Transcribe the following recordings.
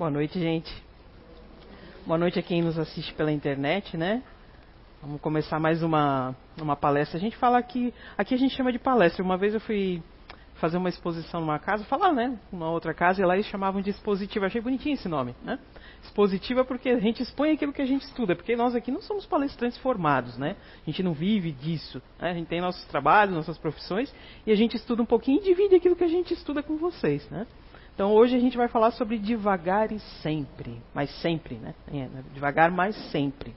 Boa noite, gente. Boa noite a quem nos assiste pela internet, né? Vamos começar mais uma, uma palestra. A gente fala aqui, aqui a gente chama de palestra. Uma vez eu fui fazer uma exposição numa casa, falar, né? Uma outra casa, e lá eles chamavam de expositiva. Achei bonitinho esse nome, né? Expositiva porque a gente expõe aquilo que a gente estuda, porque nós aqui não somos palestrantes formados, né? A gente não vive disso. Né? A gente tem nossos trabalhos, nossas profissões, e a gente estuda um pouquinho e divide aquilo que a gente estuda com vocês, né? Então hoje a gente vai falar sobre devagar e sempre, mas sempre, né? É, devagar, mas sempre.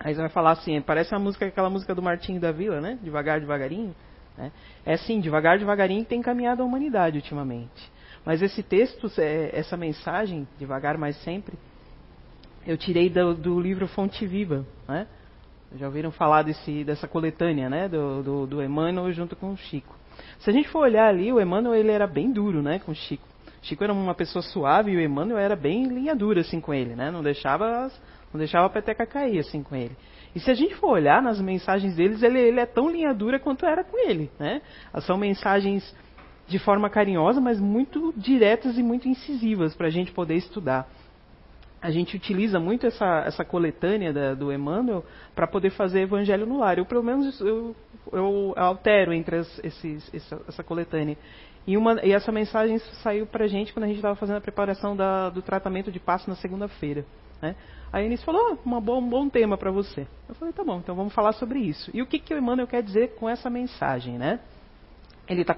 Aí você vai falar assim, parece uma música, aquela música do Martinho da Vila, né? Devagar, devagarinho. Né? É assim, devagar, devagarinho tem caminhado a humanidade ultimamente. Mas esse texto, é, essa mensagem, devagar, mas sempre, eu tirei do, do livro Fonte Viva, né? Já ouviram falar desse, dessa coletânea, né? Do, do, do Emmanuel junto com o Chico. Se a gente for olhar ali, o Emmanuel ele era bem duro, né, com o Chico. Chico era uma pessoa suave e o Emmanuel era bem linha dura assim com ele, né? Não deixava, não deixava a peteca cair assim com ele. E se a gente for olhar nas mensagens deles, ele, ele é tão linha dura quanto era com ele, né? São mensagens de forma carinhosa, mas muito diretas e muito incisivas para a gente poder estudar. A gente utiliza muito essa, essa coletânea da, do Emmanuel para poder fazer evangelho no lar. Eu, pelo menos, eu, eu altero entre as, esses, essa, essa, coletânea. E, uma, e, essa mensagem saiu para a gente quando a gente estava fazendo a preparação da, do tratamento de passo na segunda-feira. Né? Aí a Eunice falou, oh, bom, um bom tema para você. Eu falei, tá bom, então vamos falar sobre isso. E o que, que o Emmanuel quer dizer com essa mensagem, né? Ele está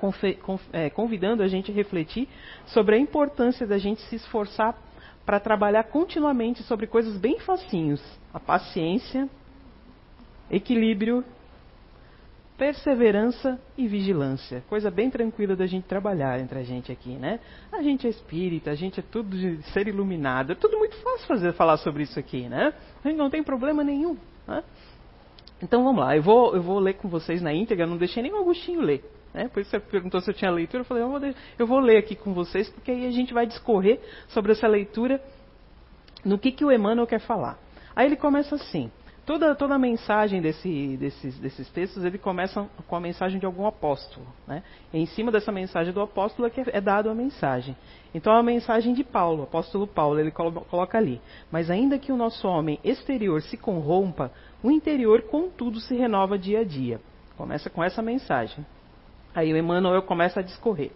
é, convidando a gente a refletir sobre a importância da gente se esforçar para trabalhar continuamente sobre coisas bem facinhos. A paciência, equilíbrio, perseverança e vigilância. Coisa bem tranquila da gente trabalhar entre a gente aqui, né? A gente é espírita, a gente é tudo de ser iluminado. É tudo muito fácil fazer, falar sobre isso aqui, né? A gente não tem problema nenhum. Né? Então vamos lá, eu vou, eu vou ler com vocês na íntegra, não deixei nem o Agostinho ler. Né? Por isso você perguntou se eu tinha leitura. Eu falei, eu vou, eu vou ler aqui com vocês, porque aí a gente vai discorrer sobre essa leitura, no que, que o Emmanuel quer falar. Aí ele começa assim. Toda, toda a mensagem desse, desses, desses textos, ele começa com a mensagem de algum apóstolo. Né? E em cima dessa mensagem do apóstolo é que é dada a mensagem. Então, a mensagem de Paulo, apóstolo Paulo, ele coloca ali. Mas ainda que o nosso homem exterior se corrompa, o interior, contudo, se renova dia a dia. Começa com essa mensagem. Aí o Emmanuel começa a discorrer.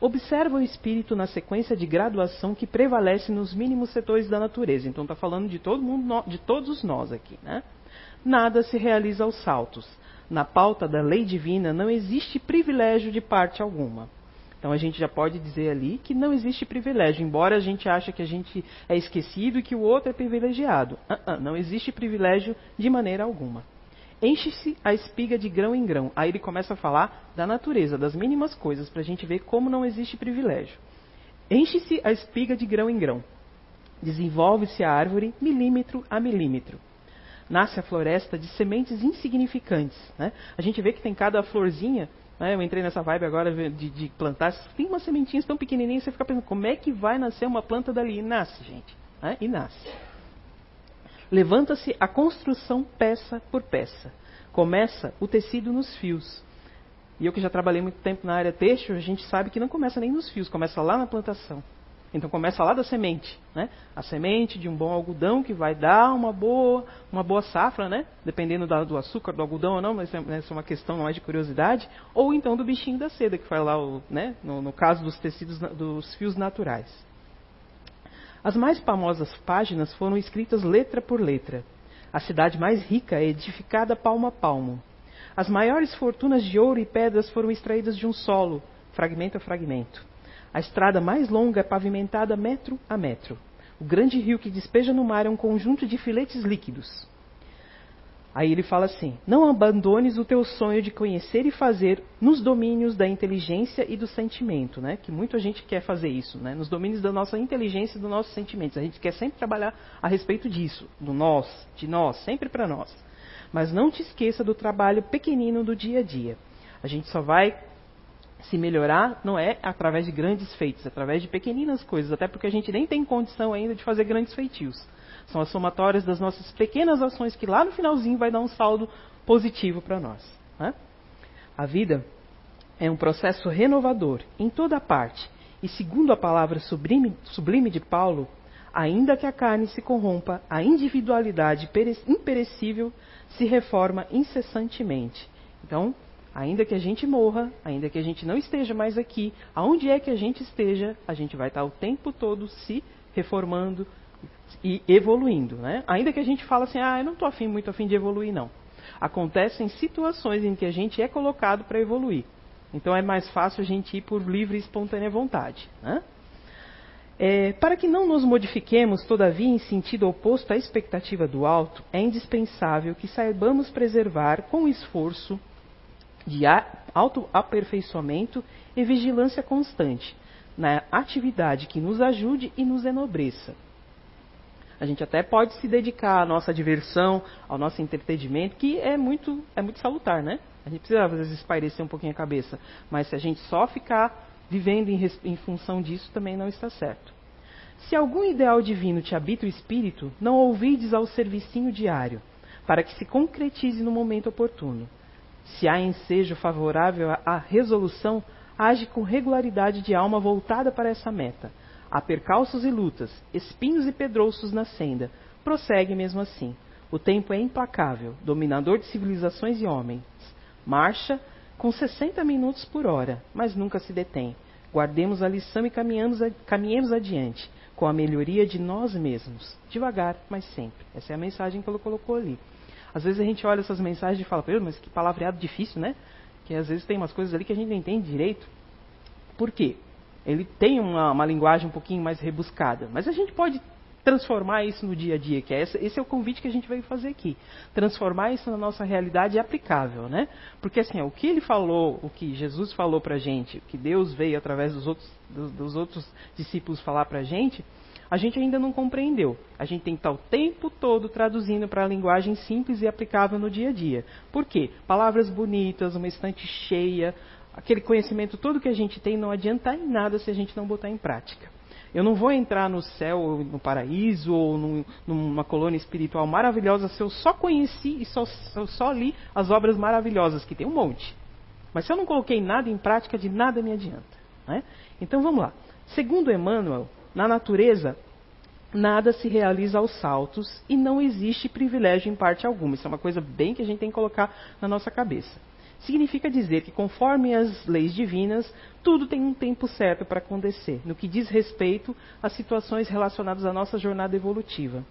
Observa o espírito na sequência de graduação que prevalece nos mínimos setores da natureza. Então está falando de todo mundo, de todos nós aqui, né? Nada se realiza aos saltos. Na pauta da lei divina não existe privilégio de parte alguma. Então a gente já pode dizer ali que não existe privilégio, embora a gente ache que a gente é esquecido e que o outro é privilegiado. Uh -uh, não existe privilégio de maneira alguma. Enche-se a espiga de grão em grão. Aí ele começa a falar da natureza, das mínimas coisas, para a gente ver como não existe privilégio. Enche-se a espiga de grão em grão. Desenvolve-se a árvore milímetro a milímetro. Nasce a floresta de sementes insignificantes. Né? A gente vê que tem cada florzinha. Né? Eu entrei nessa vibe agora de, de plantar. Tem umas sementinhas tão pequenininhas, você fica pensando, como é que vai nascer uma planta dali? E nasce, gente. Né? E nasce. Levanta-se a construção peça por peça. Começa o tecido nos fios. E eu que já trabalhei muito tempo na área têxtil, a gente sabe que não começa nem nos fios, começa lá na plantação. Então começa lá da semente, né? A semente de um bom algodão que vai dar uma boa, uma boa safra, né? Dependendo do açúcar do algodão ou não, mas essa é uma questão mais de curiosidade. Ou então do bichinho da seda que faz lá, o, né? No, no caso dos tecidos, dos fios naturais. As mais famosas páginas foram escritas letra por letra. A cidade mais rica é edificada palmo a palmo. As maiores fortunas de ouro e pedras foram extraídas de um solo, fragmento a fragmento. A estrada mais longa é pavimentada metro a metro. O grande rio que despeja no mar é um conjunto de filetes líquidos. Aí ele fala assim: Não abandones o teu sonho de conhecer e fazer nos domínios da inteligência e do sentimento, né? Que muita gente quer fazer isso, né? Nos domínios da nossa inteligência e dos nossos sentimentos. A gente quer sempre trabalhar a respeito disso, do nós, de nós, sempre para nós. Mas não te esqueça do trabalho pequenino do dia a dia. A gente só vai se melhorar não é através de grandes feitos, é através de pequeninas coisas, até porque a gente nem tem condição ainda de fazer grandes feitios. São as somatórias das nossas pequenas ações que lá no finalzinho vai dar um saldo positivo para nós. Né? A vida é um processo renovador em toda parte E segundo a palavra sublime, sublime de Paulo, ainda que a carne se corrompa, a individualidade imperecível se reforma incessantemente. Então, ainda que a gente morra, ainda que a gente não esteja mais aqui, aonde é que a gente esteja, a gente vai estar o tempo todo se reformando e evoluindo, né? Ainda que a gente fale assim, ah, eu não estou afim, muito afim de evoluir, não. Acontecem situações em que a gente é colocado para evoluir. Então é mais fácil a gente ir por livre e espontânea vontade, né? É, para que não nos modifiquemos, todavia, em sentido oposto à expectativa do alto, é indispensável que saibamos preservar com esforço de autoaperfeiçoamento e vigilância constante na atividade que nos ajude e nos enobreça. A gente até pode se dedicar à nossa diversão, ao nosso entretenimento, que é muito, é muito salutar, né? A gente precisa, às vezes, espairecer um pouquinho a cabeça. Mas se a gente só ficar vivendo em, em função disso, também não está certo. Se algum ideal divino te habita o espírito, não ouvides ao servicinho diário, para que se concretize no momento oportuno. Se há ensejo favorável à resolução, age com regularidade de alma voltada para essa meta. Há percalços e lutas, espinhos e pedrouços na senda. Prossegue mesmo assim. O tempo é implacável, dominador de civilizações e homens. Marcha com 60 minutos por hora, mas nunca se detém. Guardemos a lição e caminhemos adiante, com a melhoria de nós mesmos, devagar, mas sempre. Essa é a mensagem que ele colocou ali. Às vezes a gente olha essas mensagens e fala, mas que palavreado difícil, né? Que às vezes tem umas coisas ali que a gente não entende direito. Por quê? Ele tem uma, uma linguagem um pouquinho mais rebuscada. Mas a gente pode transformar isso no dia a dia, que é esse, esse, é o convite que a gente veio fazer aqui. Transformar isso na nossa realidade aplicável, né? Porque assim, o que ele falou, o que Jesus falou para a gente, o que Deus veio através dos outros, dos, dos outros discípulos falar para a gente, a gente ainda não compreendeu. A gente tem que estar o tempo todo traduzindo para a linguagem simples e aplicável no dia a dia. Por quê? Palavras bonitas, uma estante cheia, aquele conhecimento todo que a gente tem não adianta em nada se a gente não botar em prática. Eu não vou entrar no céu, no paraíso ou num, numa colônia espiritual maravilhosa se eu só conheci e só, só li as obras maravilhosas, que tem um monte. Mas se eu não coloquei nada em prática, de nada me adianta. Né? Então vamos lá. Segundo Emmanuel, na natureza, nada se realiza aos saltos e não existe privilégio em parte alguma. Isso é uma coisa bem que a gente tem que colocar na nossa cabeça. Significa dizer que, conforme as leis divinas, tudo tem um tempo certo para acontecer, no que diz respeito às situações relacionadas à nossa jornada evolutiva.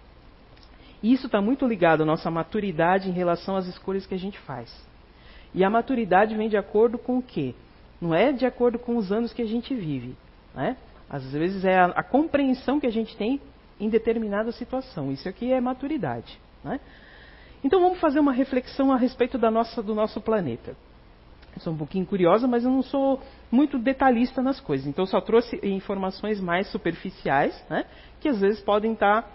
E isso está muito ligado à nossa maturidade em relação às escolhas que a gente faz. E a maturidade vem de acordo com o quê? Não é de acordo com os anos que a gente vive. Né? Às vezes é a, a, compreensão que a gente tem em determinada situação. Isso aqui é maturidade. Né? Então vamos fazer uma reflexão a respeito da nossa, do nosso planeta. Eu sou um pouquinho curiosa, mas eu não sou muito detalhista nas coisas. Então só trouxe informações mais superficiais, né, que às vezes podem estar,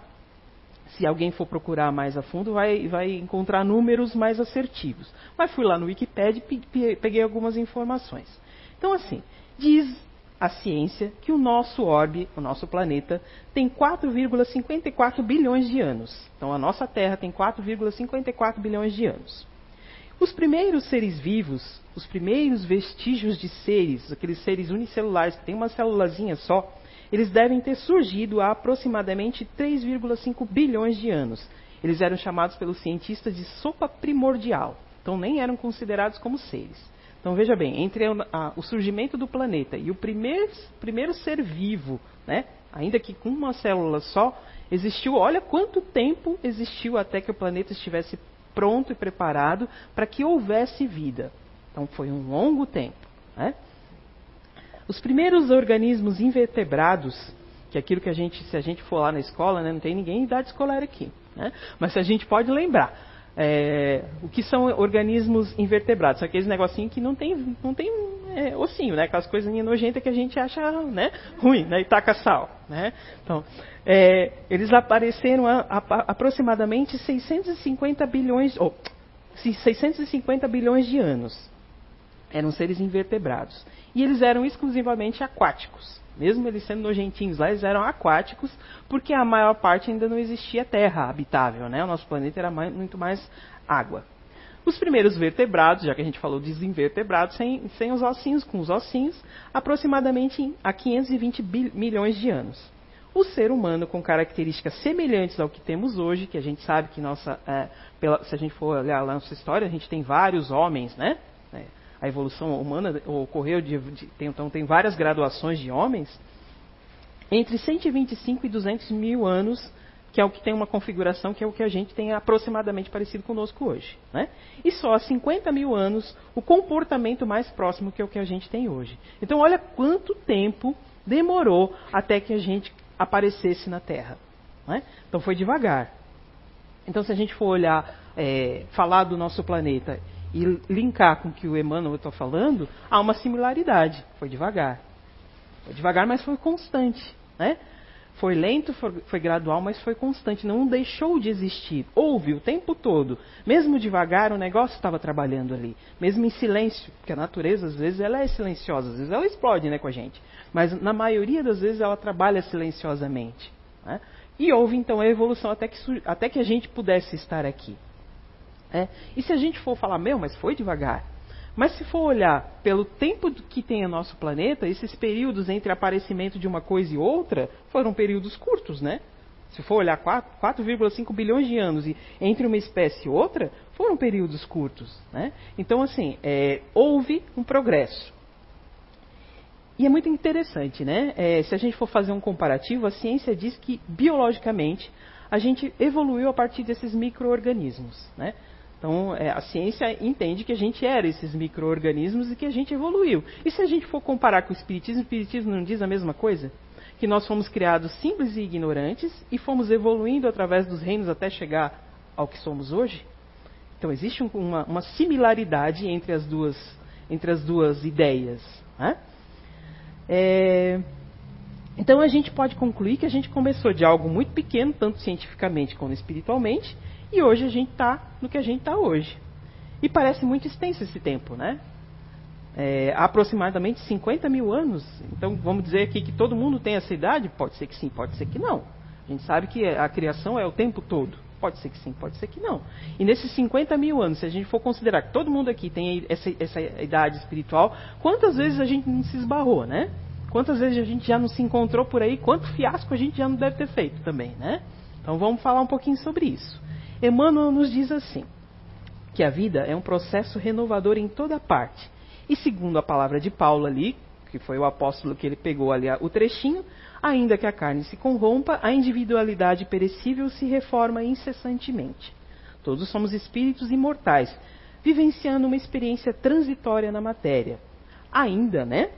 se alguém for procurar mais a fundo, vai, vai encontrar números mais assertivos. Mas fui lá no Wikipedia e peguei algumas informações. Então assim, diz a ciência que o nosso orbe, o nosso planeta, tem 4,54 bilhões de anos. Então a nossa Terra tem 4,54 bilhões de anos. Os primeiros seres vivos, os primeiros vestígios de seres, aqueles seres unicelulares que têm uma célulazinha só, eles devem ter surgido há aproximadamente 3,5 bilhões de anos. Eles eram chamados pelos cientistas de sopa primordial. Então nem eram considerados como seres. Então veja bem, entre a, o surgimento do planeta e o primeiro, primeiro ser vivo, né, ainda que com uma célula só, existiu, olha quanto tempo existiu até que o planeta estivesse pronto e preparado para que houvesse vida. Então foi um longo tempo. Né? Os primeiros organismos invertebrados, que é aquilo que a gente, se a gente for lá na escola, né, não tem ninguém em idade escolar aqui, né? mas a gente pode lembrar, é, o que são organismos invertebrados? Aqueles negocinhos que não tem, não tem é, ossinho, né? Aquelas coisinhas nojentas que a gente acha né, ruim, né? E taca sal, né? Então, é, eles apareceram a, a, aproximadamente 650 bilhões, oh, 650 bilhões de anos. Eram seres invertebrados. E eles eram exclusivamente aquáticos. Mesmo eles sendo nojentinhos lá, eles eram aquáticos, porque a maior parte ainda não existia terra habitável, né? O nosso planeta era mais, muito mais água. Os primeiros vertebrados, já que a gente falou dos invertebrados, sem, sem os ossinhos, com os ossinhos, aproximadamente há 520 milhões de anos. O ser humano, com características semelhantes ao que temos hoje, que a gente sabe que nossa, é, pela, se a gente for olhar lá nossa história, a gente tem vários homens, né? A evolução humana ocorreu de, de tem, então tem várias graduações de homens. Entre 125 e 200 mil anos que é o que tem uma configuração que é o que a gente tem aproximadamente parecido conosco hoje. Né? E só há 50 mil anos o comportamento mais próximo que é o que a gente tem hoje. Então olha quanto tempo demorou até que a gente aparecesse na Terra. Né? Então foi devagar. Então se a gente for olhar, é, falar do nosso planeta e linkar com o que o Emmanuel está falando, há uma similaridade. Foi devagar. Foi devagar, mas foi constante. Né? Foi lento, foi, foi, gradual, mas foi constante. Não deixou de existir. Houve o tempo todo. Mesmo devagar, o negócio estava trabalhando ali. Mesmo em silêncio, porque a natureza, às vezes, ela é silenciosa. Às vezes ela explode né, com a gente. Mas, na maioria das vezes, ela trabalha silenciosamente. Né? E houve, então, a evolução até que, até que a gente pudesse estar aqui. É? E se a gente for falar, meu, mas foi devagar. Mas se for olhar pelo tempo que tem o nosso planeta, esses períodos entre aparecimento de uma coisa e outra foram períodos curtos, né? Se for olhar 4,5 bilhões de anos entre uma espécie e outra, foram períodos curtos. Né? Então, assim, é, houve um progresso. E é muito interessante, né? É, se a gente for fazer um comparativo, a ciência diz que, biologicamente, a gente evoluiu a partir desses micro-organismos. Né? Então, é, a ciência entende que a gente era esses micro-organismos e que a gente evoluiu. E se a gente for comparar com o Espiritismo, o Espiritismo não diz a mesma coisa? Que nós fomos criados simples e ignorantes e fomos evoluindo através dos reinos até chegar ao que somos hoje? Então, existe um, uma, uma, similaridade entre as duas, entre as duas ideias. Né? É, então, a gente pode concluir que a gente começou de algo muito pequeno, tanto cientificamente como espiritualmente, e hoje a gente está no que a gente está hoje. E parece muito extenso esse tempo, né? É, aproximadamente 50 mil anos. Então vamos dizer aqui que todo mundo tem essa idade? Pode ser que sim, pode ser que não. A gente sabe que a criação é o tempo todo. Pode ser que sim, pode ser que não. E nesses 50 mil anos, se a gente for considerar que todo mundo aqui tem essa, essa idade espiritual, quantas vezes a gente não se esbarrou, né? Quantas vezes a gente já não se encontrou por aí? Quanto fiasco a gente já não deve ter feito também, né? Então vamos falar um pouquinho sobre isso. Emmanuel nos diz assim: que a vida é um processo renovador em toda parte. E segundo a palavra de Paulo ali, que foi o apóstolo que ele pegou ali o trechinho, ainda que a carne se corrompa, a individualidade perecível se reforma incessantemente. Todos somos espíritos imortais, vivenciando uma experiência transitória na matéria. Ainda, né?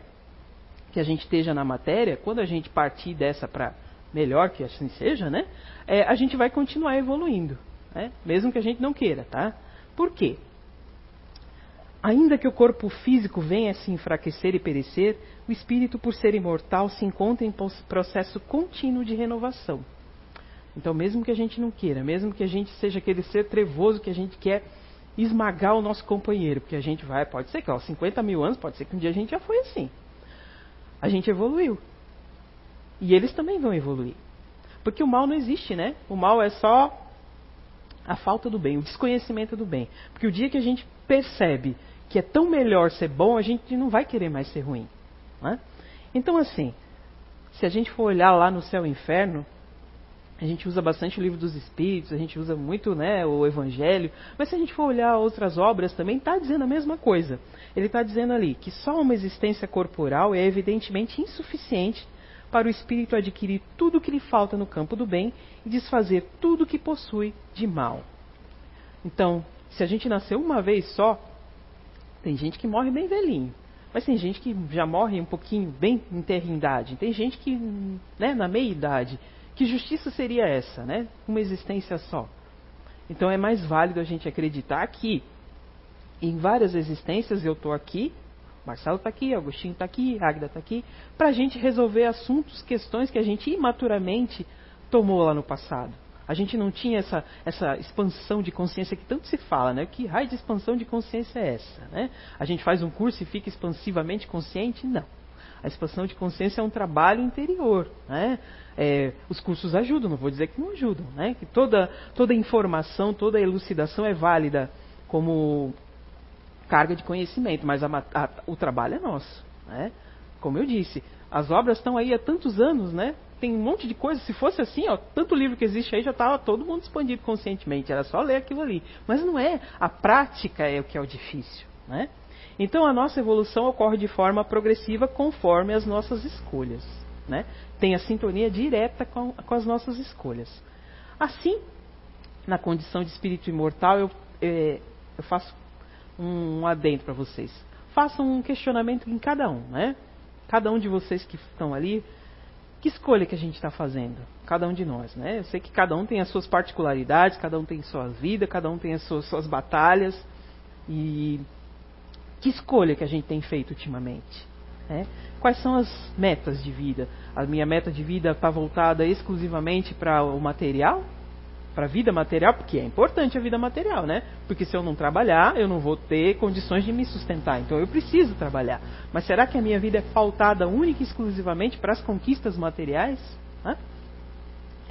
Que a gente esteja na matéria, quando a gente partir dessa para melhor que assim seja, né? É, a gente vai continuar evoluindo né? mesmo que a gente não queira, tá? Por quê? Ainda que o corpo físico venha a se enfraquecer e perecer, o espírito, por ser imortal, se encontra em processo contínuo de renovação. Então, mesmo que a gente não queira, mesmo que a gente seja aquele ser trevoso que a gente quer esmagar o nosso companheiro, porque a gente vai, pode ser que aos 50 mil anos, pode ser que um dia a gente já foi assim. A gente evoluiu. E eles também vão evoluir. Porque o mal não existe, né? O mal é só a falta do bem, o desconhecimento do bem. Porque o dia que a gente percebe que é tão melhor ser bom, a gente não vai querer mais ser ruim. Né? Então, assim, se a gente for olhar lá no céu e inferno, a gente usa bastante o livro dos Espíritos, a gente usa muito né, o Evangelho, mas se a gente for olhar outras obras também, está dizendo a mesma coisa. Ele está dizendo ali que só uma existência corporal é evidentemente insuficiente para o espírito adquirir tudo o que lhe falta no campo do bem e desfazer tudo o que possui de mal. Então, se a gente nasceu uma vez só, tem gente que morre bem velhinho. Mas tem gente que já morre um pouquinho bem em idade. Tem gente que, né, na meia idade. Que justiça seria essa, né? Uma existência só. Então é mais válido a gente acreditar que em várias existências eu estou aqui Marcelo está aqui, Agostinho está aqui, Águida está aqui, para a gente resolver assuntos, questões que a gente imaturamente tomou lá no passado. A gente não tinha essa, essa expansão de consciência que tanto se fala, né? Que raio de expansão de consciência é essa? Né? A gente faz um curso e fica expansivamente consciente? Não. A expansão de consciência é um trabalho interior. Né? É, os cursos ajudam, não vou dizer que não ajudam. Né? Que toda, toda informação, toda elucidação é válida como carga de conhecimento, mas a, a, o trabalho é nosso. Né? Como eu disse, as obras estão aí há tantos anos, né? Tem um monte de coisa. Se fosse assim, ó, tanto livro que existe aí já estava todo mundo expandido conscientemente. Era só ler aquilo ali. Mas não é. A prática é o que é o difícil, né? Então a nossa evolução ocorre de forma progressiva conforme as nossas escolhas, né? Tem a sintonia direta com, com as nossas escolhas. Assim, na condição de espírito imortal, eu, é, eu faço um, adendo para vocês. Façam um questionamento em cada um, né? Cada um de vocês que estão ali, que escolha que a gente está fazendo? Cada um de nós, né? Eu sei que cada um tem as suas particularidades, cada um tem suas vidas, cada um tem as suas, suas batalhas. E que escolha que a gente tem feito ultimamente? Né? Quais são as metas de vida? A minha meta de vida está voltada exclusivamente para o material? Para a vida material, porque é importante a vida material, né? Porque se eu não trabalhar, eu não vou ter condições de me sustentar. Então eu preciso trabalhar. Mas será que a minha vida é pautada única e exclusivamente para as conquistas materiais?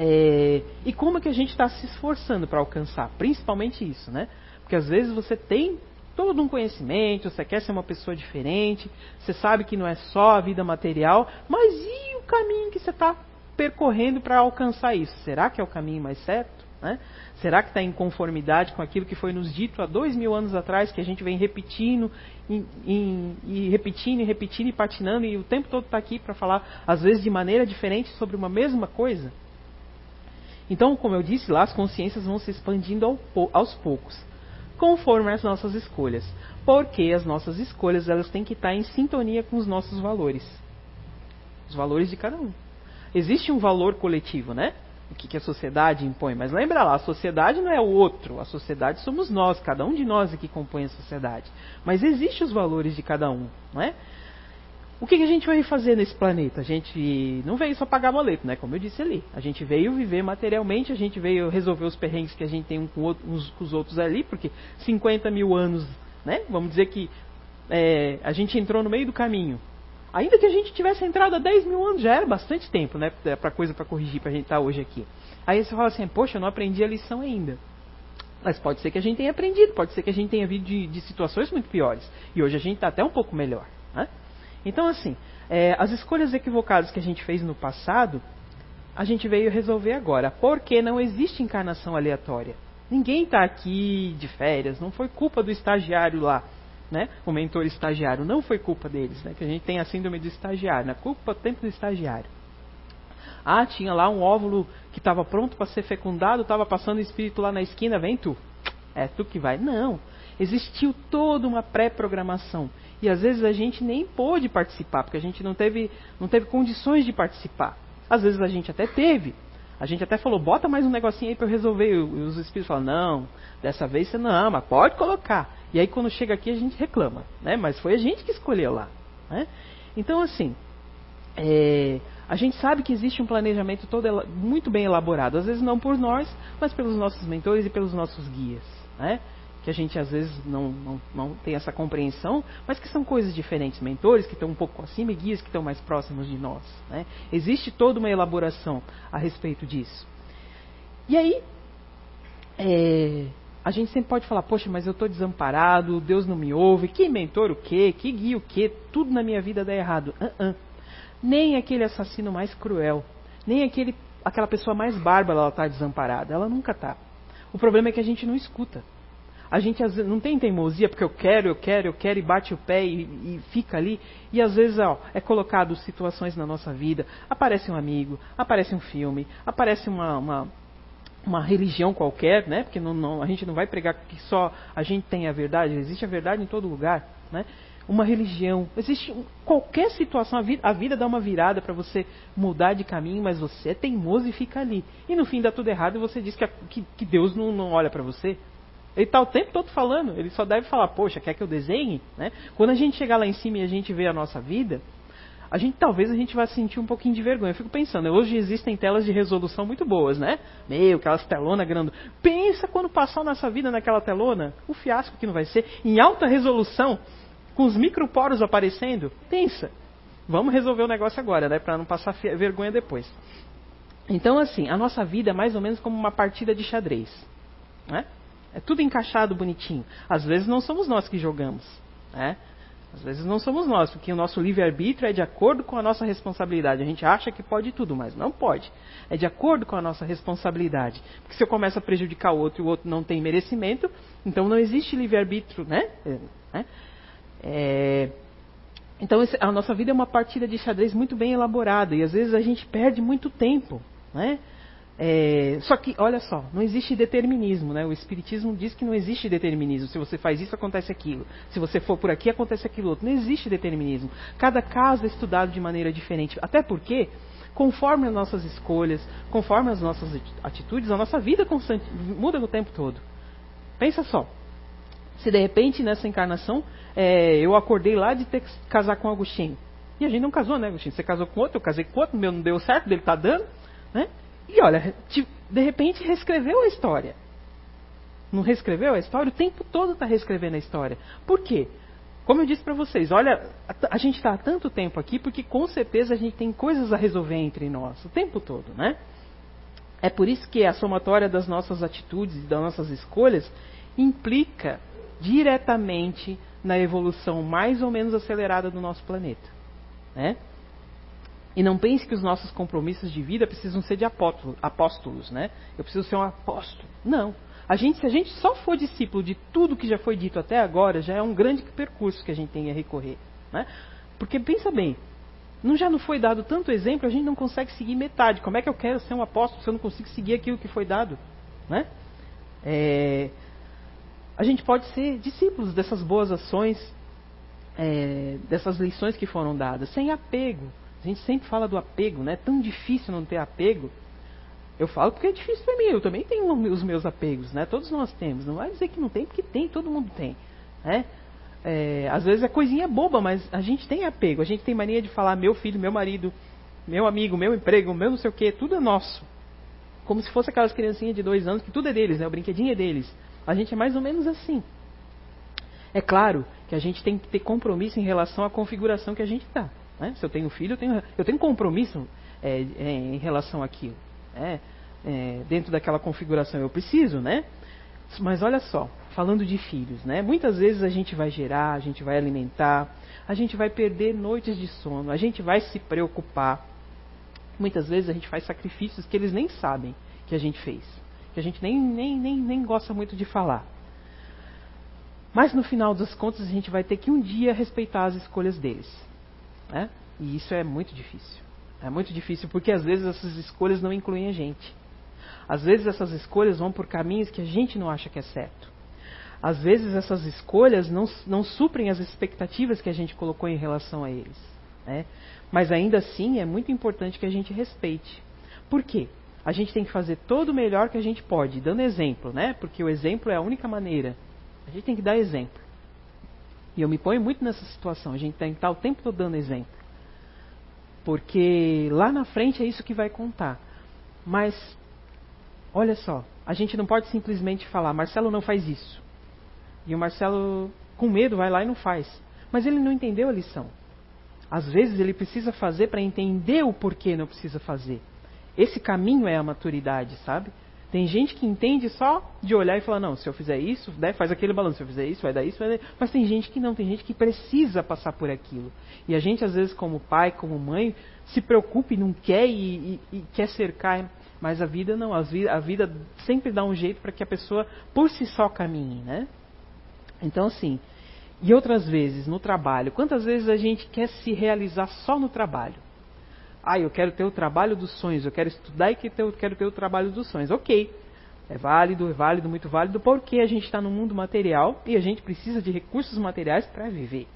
É, e como é que a gente está se esforçando para alcançar? Principalmente isso, né? Porque às vezes você tem todo um conhecimento, você quer ser uma pessoa diferente, você sabe que não é só a vida material, mas e o caminho que você está percorrendo para alcançar isso? Será que é o caminho mais certo? Né? Será que está em conformidade com aquilo que foi nos dito há dois mil anos atrás, que a gente vem repetindo e, e, e repetindo e repetindo e patinando e o tempo todo está aqui para falar, às vezes de maneira diferente, sobre uma mesma coisa? Então, como eu disse lá, as consciências vão se expandindo ao, aos poucos, conforme as nossas escolhas. Porque as nossas escolhas elas têm que estar em sintonia com os nossos valores. Os valores de cada um. Existe um valor coletivo, né? O que, que a sociedade impõe. Mas lembra lá, a sociedade não é o outro, a sociedade somos nós, cada um de nós aqui compõe a sociedade. Mas existem os valores de cada um, não é? O que, que a gente veio fazer nesse planeta? A gente não veio só pagar boleto, né? Como eu disse ali. A gente veio viver materialmente, a gente veio resolver os perrengues que a gente tem com uns com os outros ali, porque 50 mil anos, né? Vamos dizer que é, a gente entrou no meio do caminho. Ainda que a gente tivesse entrado há 10 mil anos, já era bastante tempo, né? Pra coisa para corrigir, pra gente estar tá hoje aqui. Aí você fala assim, poxa, eu não aprendi a lição ainda. Mas pode ser que a gente tenha aprendido, pode ser que a gente tenha vindo de, de situações muito piores. E hoje a gente está até um pouco melhor. Né? Então, assim, é, as escolhas equivocadas que a gente fez no passado, a gente veio resolver agora. Porque não existe encarnação aleatória. Ninguém está aqui de férias, não foi culpa do estagiário lá né, o mentor estagiário. Não foi culpa deles, né, que a gente tem a síndrome do estagiário. Na né, culpa tempo do estagiário. Ah, tinha lá um óvulo que estava pronto para ser fecundado, estava passando o espírito lá na esquina, vem tu. É tu que vai. Não. Existiu toda uma pré-programação. E às vezes a gente nem pôde participar, porque a gente não teve, não teve condições de participar. Às vezes a gente até teve. A gente até falou, bota mais um negocinho aí para eu resolver. E os espíritos falam, não, dessa vez você não ama, pode colocar. E aí quando chega aqui a gente reclama, né? Mas foi a gente que escolheu lá. Né? Então assim, é, a gente sabe que existe um planejamento todo muito bem elaborado, às vezes não por nós, mas pelos nossos mentores e pelos nossos guias, né? Que a gente às vezes não, não, não tem essa compreensão, mas que são coisas diferentes. Mentores que estão um pouco acima e guias que estão mais próximos de nós. Né? Existe toda uma elaboração a respeito disso. E aí, é, a gente sempre pode falar, poxa, mas eu estou desamparado, Deus não me ouve, que mentor o quê, que guia o quê, tudo na minha vida dá errado. Uh -uh. Nem aquele assassino mais cruel, nem aquele, aquela pessoa mais bárbara está desamparada, ela nunca está. O problema é que a gente não escuta. A gente vezes, não tem teimosia porque eu quero, eu quero, eu quero e bate o pé e, e fica ali. E às vezes ó, é colocado situações na nossa vida. Aparece um amigo, aparece um filme, aparece uma, uma uma religião qualquer, né? Porque não, não, a gente não vai pregar que só a gente tem a verdade, existe a verdade em todo lugar, né? Uma religião, existe qualquer situação, a vida, a vida dá uma virada para você mudar de caminho, mas você é teimoso e fica ali. E no fim dá tudo errado e você diz que, que, que Deus não, não olha para você. Ele está o tempo todo falando, ele só deve falar, poxa, quer que eu desenhe? Né? Quando a gente chegar lá em cima e a gente vê a nossa vida, a gente talvez a gente vá sentir um pouquinho de vergonha. Eu fico pensando, hoje existem telas de resolução muito boas, né? Meu, aquelas telonas grandes. Pensa quando passar nossa vida naquela telona, o fiasco que não vai ser. Em alta resolução, com os microporos aparecendo. Pensa. Vamos resolver o negócio agora, né? Para não passar vergonha depois. Então, assim, a nossa vida é mais ou menos como uma partida de xadrez. Né? É tudo encaixado bonitinho. Às vezes não somos nós que jogamos. Né? Às vezes não somos nós, porque o nosso livre-arbítrio é de acordo com a nossa responsabilidade. A gente acha que pode tudo, mas não pode. É de acordo com a nossa responsabilidade. Porque se eu começo a prejudicar o outro e o outro não tem merecimento, então não existe livre-arbítrio, né? É, é, então a nossa vida é uma partida de xadrez muito bem elaborada e às vezes a gente perde muito tempo, né? É, só que, olha só, não existe determinismo, né? O Espiritismo diz que não existe determinismo. Se você faz isso, acontece aquilo. Se você for por aqui, acontece aquilo outro. Não existe determinismo. Cada caso é estudado de maneira diferente. Até porque, conforme as nossas escolhas, conforme as nossas atitudes, a nossa vida constante, muda o tempo todo. Pensa só. Se de repente, nessa encarnação, é, eu acordei lá de ter que casar com o Agostinho. E a gente não casou, né, Agostinho? Você casou com outro, eu casei com outro, meu não deu certo, dele tá dando, né? E olha, de repente reescreveu a história. Não reescreveu a história? O tempo todo está reescrevendo a história. Por quê? Como eu disse para vocês, olha, a, gente está há tanto tempo aqui porque com certeza a gente tem coisas a resolver entre nós, o tempo todo, né? É por isso que a somatória das nossas atitudes e das nossas escolhas implica diretamente na evolução mais ou menos acelerada do nosso planeta. Né? E não pense que os nossos compromissos de vida precisam ser de apóstolos, né? Eu preciso ser um apóstolo. Não. A gente, se a gente só for discípulo de tudo que já foi dito até agora, já é um grande percurso que a gente tem a recorrer. Né? Porque pensa bem, não já não foi dado tanto exemplo, a gente não consegue seguir metade. Como é que eu quero ser um apóstolo se eu não consigo seguir aquilo que foi dado? Né? É, a gente pode ser discípulos dessas boas ações, é, dessas lições que foram dadas, sem apego. A gente sempre fala do apego, né? É tão difícil não ter apego. Eu falo porque é difícil para mim. Eu também tenho os meus apegos, né? Todos nós temos. Não vai dizer que não tem, porque tem, todo mundo tem. Né? É, às vezes é coisinha boba, mas a gente tem apego. A gente tem mania de falar meu filho, meu marido, meu amigo, meu emprego, meu não sei o que, tudo é nosso. Como se fosse aquelas criancinhas de dois anos que tudo é deles, né? O brinquedinho é deles. A gente é mais ou menos assim. É claro que a gente tem que ter compromisso em relação à configuração que a gente está. Né? Se eu tenho filho, eu tenho, eu tenho compromisso é, é, em relação àquilo. Né? É, dentro daquela configuração eu preciso, né? Mas olha só, falando de filhos, né? Muitas vezes a gente vai gerar, a gente vai alimentar, a gente vai perder noites de sono, a gente vai se preocupar. Muitas vezes a gente faz sacrifícios que eles nem sabem que a gente fez, que a gente nem, nem, nem, nem gosta muito de falar. Mas no final das contas a gente vai ter que um dia respeitar as escolhas deles. Né? E isso é muito difícil. É muito difícil porque às vezes essas escolhas não incluem a gente. Às vezes essas escolhas vão por caminhos que a gente não acha que é certo. Às vezes essas escolhas não, não suprem as expectativas que a gente colocou em relação a eles. Né? Mas ainda assim é muito importante que a gente respeite. Por quê? A gente tem que fazer todo o melhor que a gente pode, dando exemplo, né? Porque o exemplo é a única maneira. A gente tem que dar exemplo. E eu me ponho muito nessa situação. A gente tem que estar o tempo todo dando exemplo. Porque lá na frente é isso que vai contar. Mas, olha só, a gente não pode simplesmente falar, Marcelo não faz isso. E o Marcelo, com medo, vai lá e não faz. Mas ele não entendeu a lição. Às vezes ele precisa fazer para entender o porquê não precisa fazer. Esse caminho é a maturidade, sabe? Tem gente que entende só de olhar e falar, não, se eu fizer isso, né, faz aquele balanço, se eu fizer isso, vai dar isso, vai dar... Mas tem gente que não, tem gente que precisa passar por aquilo. E a gente, às vezes, como pai, como mãe, se preocupa e não quer e, e, e quer cercar. Mas a vida não, a vida, a vida sempre dá um jeito para que a pessoa por si só caminhe, né? Então, assim, e outras vezes no trabalho, quantas vezes a gente quer se realizar só no trabalho? Ah, eu quero ter o trabalho dos sonhos, eu quero estudar e quero ter o trabalho dos sonhos. Ok, é válido, é válido, muito válido, porque a gente está no mundo material e a gente precisa de recursos materiais para viver.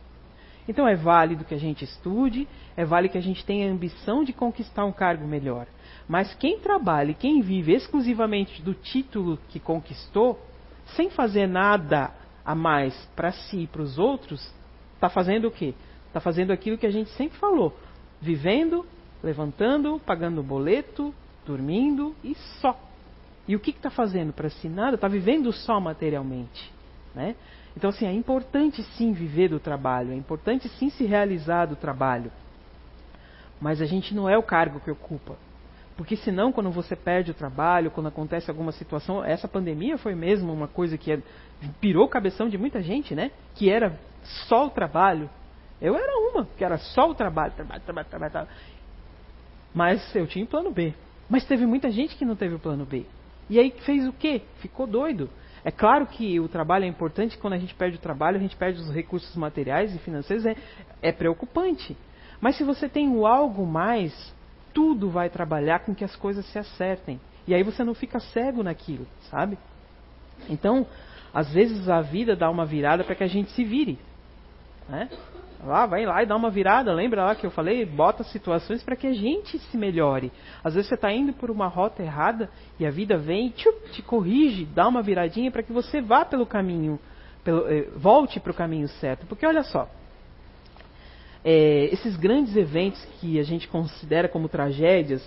Então é válido que a gente estude, é válido que a gente tenha a ambição de conquistar um cargo melhor. Mas quem trabalha e quem vive exclusivamente do título que conquistou, sem fazer nada a mais para si e para os outros, está fazendo o quê? Está fazendo aquilo que a gente sempre falou: vivendo levantando, pagando o boleto, dormindo e só. E o que está fazendo para si? Nada, está vivendo só materialmente. Né? Então, assim, é importante sim viver do trabalho, é importante sim se realizar do trabalho. Mas a gente não é o cargo que ocupa. Porque senão, quando você perde o trabalho, quando acontece alguma situação, essa pandemia foi mesmo uma coisa que é, pirou o cabeção de muita gente, né? Que era só o trabalho. Eu era uma, que era só o trabalho, trabalho, trabalho, trabalho. trabalho. Mas eu tinha um plano B. Mas teve muita gente que não teve o plano B. E aí fez o quê? Ficou doido. É claro que o trabalho é importante, quando a gente perde o trabalho, a gente perde os recursos materiais e financeiros, é, é preocupante. Mas se você tem o algo mais, tudo vai trabalhar com que as coisas se acertem. E aí você não fica cego naquilo, sabe? Então, às vezes a vida dá uma virada para que a gente se vire. Né? Lá, vai lá e dá uma virada. Lembra lá que eu falei? Bota situações para que a gente se melhore. Às vezes você está indo por uma rota errada e a vida vem te corrige, dá uma viradinha para que você vá pelo caminho, pelo, eh, volte para o caminho certo. Porque olha só, é, esses grandes eventos que a gente considera como tragédias,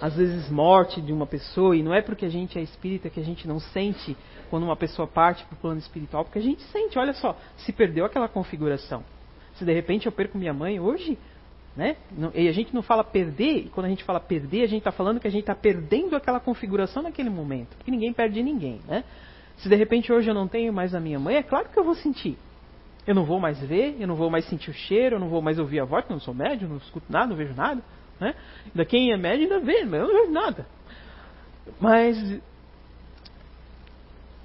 às vezes morte de uma pessoa, e não é porque a gente é espírita que a gente não sente quando uma pessoa parte para o plano espiritual, porque a gente sente, olha só, se perdeu aquela configuração. Se de repente eu perco minha mãe hoje, né? E a gente não fala perder, e quando a gente fala perder, a gente está falando que a gente está perdendo aquela configuração naquele momento, porque ninguém perde ninguém, né? Se de repente hoje eu não tenho mais a minha mãe, é claro que eu vou sentir. Eu não vou mais ver, eu não vou mais sentir o cheiro, eu não vou mais ouvir a voz, porque eu não sou médio, não escuto nada, não vejo nada. Né? Ainda quem é médio ainda vê, mas eu não vejo nada. Mas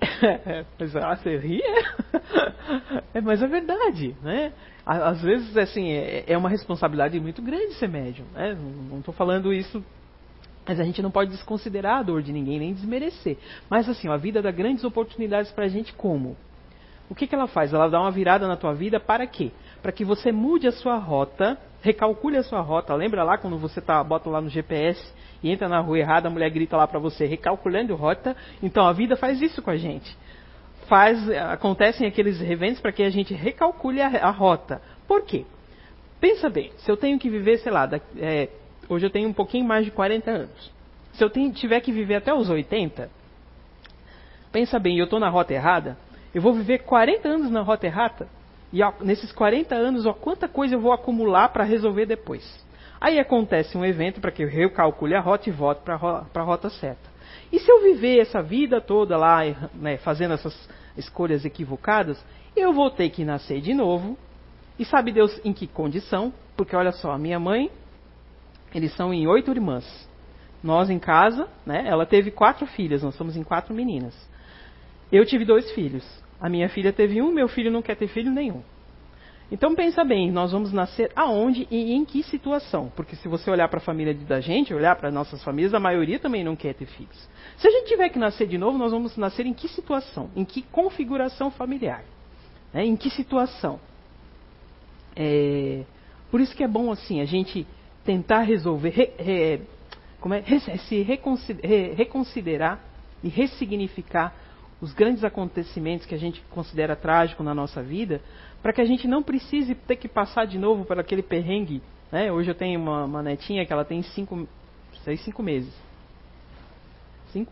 mas ah, você ri? É. é, mas é verdade, né? Às vezes, assim, é, é uma responsabilidade muito grande ser médium, né? Não estou falando isso, mas a gente não pode desconsiderar a dor de ninguém, nem desmerecer. Mas, assim, a vida dá grandes oportunidades para a gente como? O que, que ela faz? Ela dá uma virada na tua vida para quê? Para que você mude a sua rota, recalcule a sua rota. Lembra lá quando você tá, bota lá no GPS e entra na rua errada, a mulher grita lá para você, recalculando rota. Então a vida faz isso com a gente. Faz, acontecem aqueles eventos para que a gente recalcule a, a, rota. Por quê? Pensa bem, se eu tenho que viver, sei lá, da, é, hoje eu tenho um pouquinho mais de 40 anos. Se eu tenho, tiver que viver até os 80, pensa bem, eu estou na rota errada, eu vou viver 40 anos na rota errada, e ó, nesses 40 anos, ó, quanta coisa eu vou acumular para resolver depois. Aí acontece um evento para que eu recalcule a rota e volte para a rota certa. E se eu viver essa vida toda lá, né, fazendo essas escolhas equivocadas, eu vou ter que nascer de novo. E sabe Deus em que condição? Porque olha só, a minha mãe, eles são em oito irmãs. Nós em casa, né, ela teve quatro filhas, nós somos em quatro meninas. Eu tive dois filhos. A minha filha teve um, meu filho não quer ter filho nenhum. Então pensa bem, nós vamos nascer aonde e em que situação? Porque se você olhar para a família da gente, olhar para nossas famílias, a maioria também não quer ter filhos. Se a gente tiver que nascer de novo, nós vamos nascer em que situação? Em que configuração familiar? Né? Em que situação? É, por isso que é bom assim a gente tentar resolver, re, re, como é, se reconsiderar, reconsiderar e ressignificar os grandes acontecimentos que a gente considera trágico na nossa vida, para que a gente não precise ter que passar de novo por aquele perrengue. Né? Hoje eu tenho uma, uma netinha que ela tem cinco, seis, cinco meses. Cinco?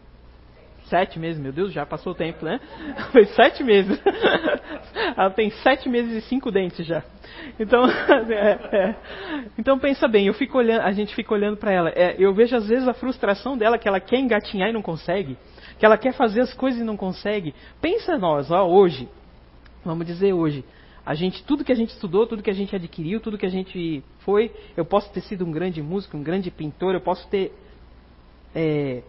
Sete meses, meu Deus, já passou o tempo, né? Foi sete meses. ela tem sete meses e cinco dentes já. Então, é, é. então pensa bem, eu fico olhando, a gente fica olhando para ela. É, eu vejo às vezes a frustração dela que ela quer engatinhar e não consegue que ela quer fazer as coisas e não consegue. Pensa nós, ó, hoje, vamos dizer hoje, a gente, tudo que a gente estudou, tudo que a gente adquiriu, tudo que a gente foi, eu posso ter sido um grande músico, um grande pintor, eu posso ter é,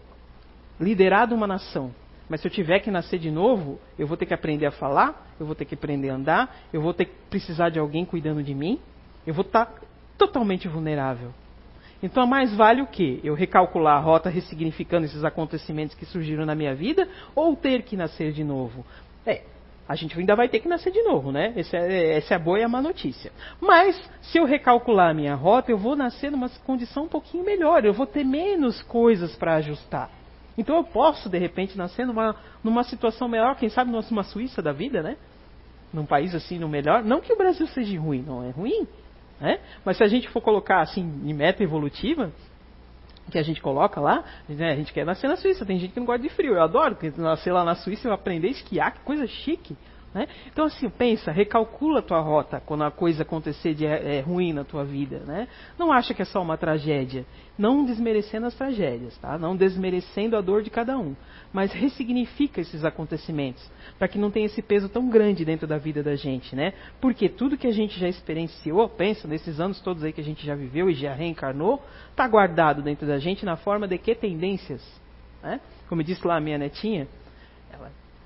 liderado uma nação. Mas se eu tiver que nascer de novo, eu vou ter que aprender a falar, eu vou ter que aprender a andar, eu vou ter que precisar de alguém cuidando de mim, eu vou estar totalmente vulnerável. Então, mais vale o quê? Eu recalcular a rota, ressignificando esses acontecimentos que surgiram na minha vida, ou ter que nascer de novo? É, a gente ainda vai ter que nascer de novo, né? Essa é, essa é a boa e a má notícia. Mas, se eu recalcular a minha rota, eu vou nascer numa condição um pouquinho melhor, eu vou ter menos coisas para ajustar. Então, eu posso, de repente, nascer numa, numa situação melhor, quem sabe numa Suíça da vida, né? Num país assim, no melhor. Não que o Brasil seja ruim, não é ruim. Né? Mas se a gente for colocar assim em meta evolutiva, que a gente coloca lá, né, a gente quer nascer na Suíça. Tem gente que não gosta de frio. Eu adoro nascer lá na Suíça e aprender a esquiar, que coisa chique. Né? Então, assim, pensa, recalcula a tua rota quando a coisa acontecer de é, ruim na tua vida. Né? Não acha que é só uma tragédia. Não desmerecendo as tragédias, tá? não desmerecendo a dor de cada um. Mas ressignifica esses acontecimentos, para que não tenha esse peso tão grande dentro da vida da gente. Né? Porque tudo que a gente já experienciou, pensa, nesses anos todos aí que a gente já viveu e já reencarnou, está guardado dentro da gente na forma de que tendências? Né? Como disse lá a minha netinha,